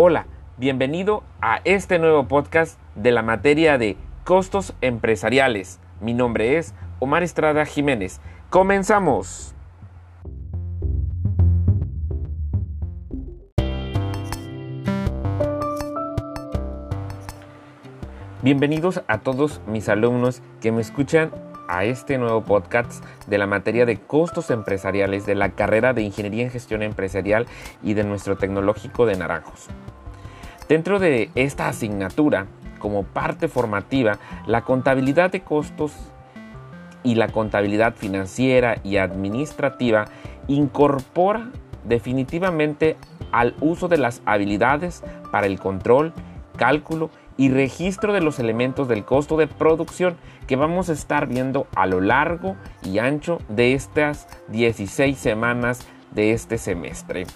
Hola, bienvenido a este nuevo podcast de la materia de costos empresariales. Mi nombre es Omar Estrada Jiménez. Comenzamos. Bienvenidos a todos mis alumnos que me escuchan a este nuevo podcast de la materia de costos empresariales de la carrera de Ingeniería en Gestión Empresarial y de nuestro tecnológico de Naranjos. Dentro de esta asignatura, como parte formativa, la contabilidad de costos y la contabilidad financiera y administrativa incorpora definitivamente al uso de las habilidades para el control, cálculo y registro de los elementos del costo de producción que vamos a estar viendo a lo largo y ancho de estas 16 semanas de este semestre.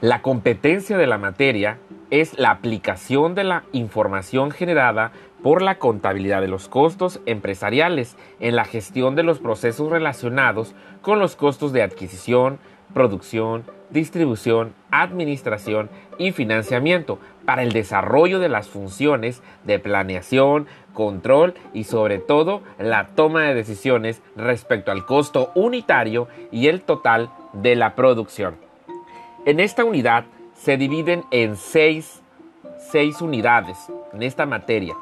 La competencia de la materia es la aplicación de la información generada por la contabilidad de los costos empresariales en la gestión de los procesos relacionados con los costos de adquisición, producción, distribución, administración y financiamiento para el desarrollo de las funciones de planeación, control y sobre todo la toma de decisiones respecto al costo unitario y el total de la producción. En esta unidad se dividen en seis, seis unidades en esta materia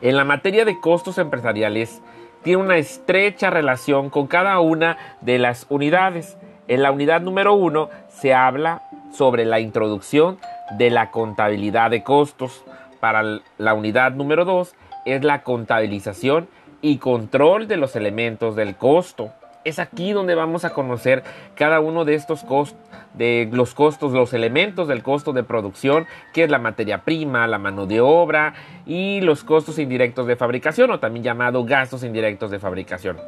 en la materia de costos empresariales tiene una estrecha relación con cada una de las unidades. En la unidad número uno se habla sobre la introducción de la contabilidad de costos. Para la unidad número dos es la contabilización y control de los elementos del costo. Es aquí donde vamos a conocer cada uno de estos costos, de los costos, los elementos del costo de producción, que es la materia prima, la mano de obra y los costos indirectos de fabricación o también llamado gastos indirectos de fabricación.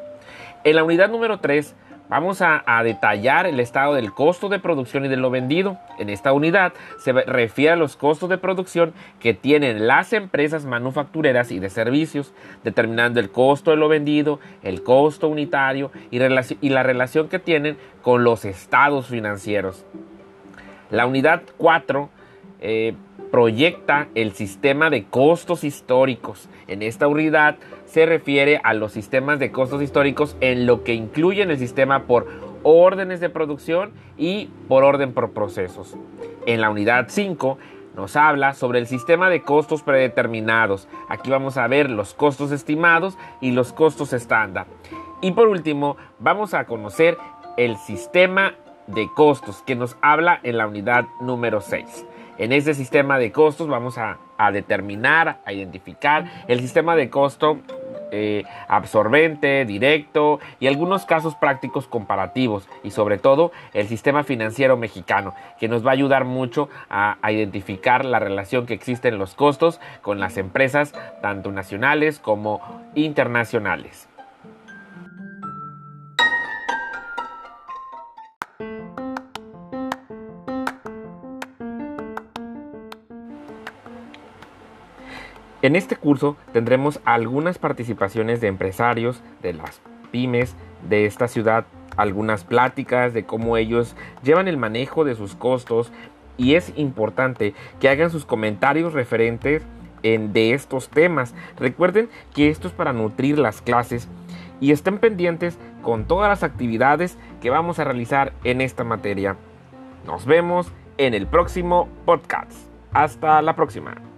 En la unidad número 3 Vamos a, detallar el estado del costo de producción y de lo vendido. En esta unidad se refiere a los costos de producción que tienen las empresas manufactureras y de servicios, determinando el costo de lo vendido, el costo unitario y, la relación que tienen con los estados financieros. La unidad 4 proyecta el sistema de costos históricos. En esta unidad se refiere a los sistemas de costos históricos en lo que incluyen el sistema por órdenes de producción y por orden por procesos. En la unidad 5 nos habla sobre el sistema de costos predeterminados. Aquí vamos a ver los costos estimados y los costos estándar. Y por último, vamos a conocer el sistema de costos que nos habla en la unidad número 6. En este sistema de costos vamos a, determinar, a identificar el sistema de costo eh, absorbente, directo y algunos casos prácticos comparativos y sobre todo el sistema financiero mexicano que nos va a ayudar mucho a, a, identificar la relación que existe en los costos con las empresas tanto nacionales como internacionales. En este curso tendremos algunas participaciones de empresarios de las pymes de esta ciudad, algunas pláticas de cómo ellos llevan el manejo de sus costos y es importante que hagan sus comentarios referentes en, de estos temas. Recuerden que esto es para nutrir las clases y estén pendientes con todas las actividades que vamos a realizar en esta materia. Nos vemos en el próximo podcast. Hasta la próxima.